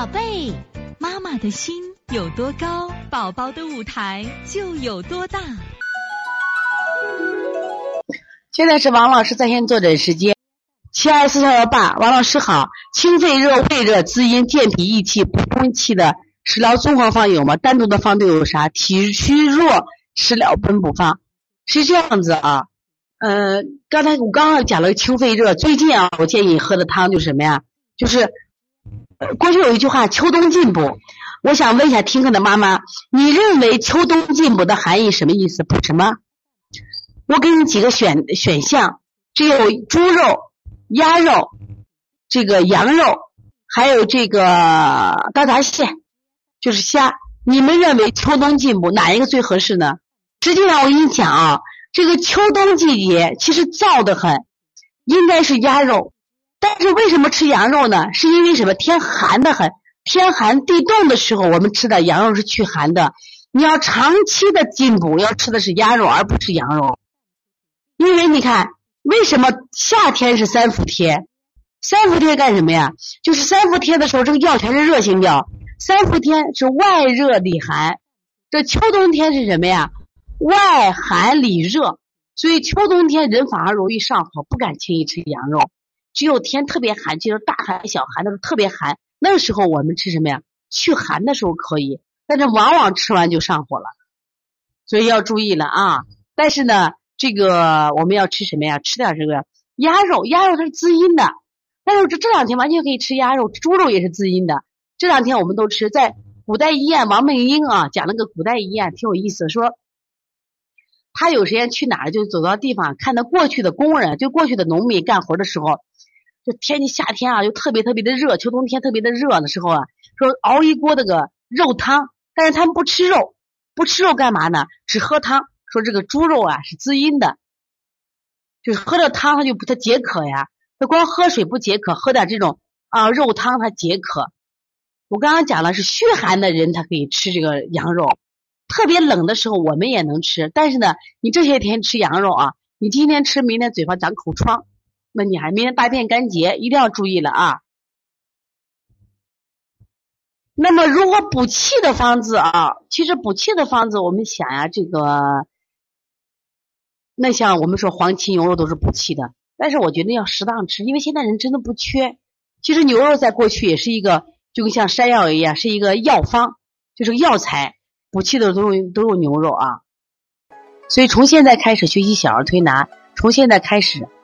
宝贝，妈妈的心有多高，宝宝的舞台就有多大。现在是王老师在线坐诊时间，七二四幺幺八，王老师好。清肺热、胃热、滋阴、健脾益气、补中气的食疗综合方有吗？单独的方都有啥？体虚弱食疗本补方是这样子啊。呃，刚才我刚刚讲了清肺热，最近啊，我建议你喝的汤就是什么呀？就是过去有一句话“秋冬进补”，我想问一下听课的妈妈，你认为秋冬进补的含义什么意思？补什么？我给你几个选选项，只有猪肉、鸭肉、这个羊肉，还有这个大闸蟹，就是虾。你们认为秋冬进补哪一个最合适呢？实际上我跟你讲啊，这个秋冬季节其实燥得很，应该是鸭肉。但是为什么吃羊肉呢？是因为什么？天寒得很，天寒地冻的时候，我们吃的羊肉是去寒的。你要长期的进补，要吃的是鸭肉，而不是羊肉。因为你看，为什么夏天是三伏天？三伏天干什么呀？就是三伏天的时候，这个药全是热性药。三伏天是外热里寒，这秋冬天是什么呀？外寒里热，所以秋冬天人反而容易上火，不敢轻易吃羊肉。只有天特别寒，就是大寒、小寒的时候特别寒，那个时候我们吃什么呀？驱寒的时候可以，但是往往吃完就上火了，所以要注意了啊！但是呢，这个我们要吃什么呀？吃点这个鸭肉，鸭肉它是滋阴的。但是这这两天完全可以吃鸭肉，猪肉也是滋阴的。这两天我们都吃，在古代医院王梦英啊讲那个古代医院挺有意思，说他有时间去哪儿就走到地方看到过去的工人，就过去的农民干活的时候。这天气夏天啊，又特别特别的热，秋冬天特别的热的时候啊，说熬一锅那个肉汤，但是他们不吃肉，不吃肉干嘛呢？只喝汤。说这个猪肉啊是滋阴的，就是喝了汤它就不它解渴呀。它光喝水不解渴，喝点这种啊肉汤它解渴。我刚刚讲了是虚寒的人他可以吃这个羊肉，特别冷的时候我们也能吃，但是呢，你这些天吃羊肉啊，你今天吃明天嘴巴长口疮。那你还明天大便干结，一定要注意了啊。那么如果补气的方子啊，其实补气的方子，我们想呀，这个那像我们说黄芪牛肉都是补气的，但是我觉得要适当吃，因为现在人真的不缺。其实牛肉在过去也是一个，就跟像山药一样，是一个药方，就是药材，补气的都用都用牛肉啊。所以从现在开始学习小儿推拿，从现在开始。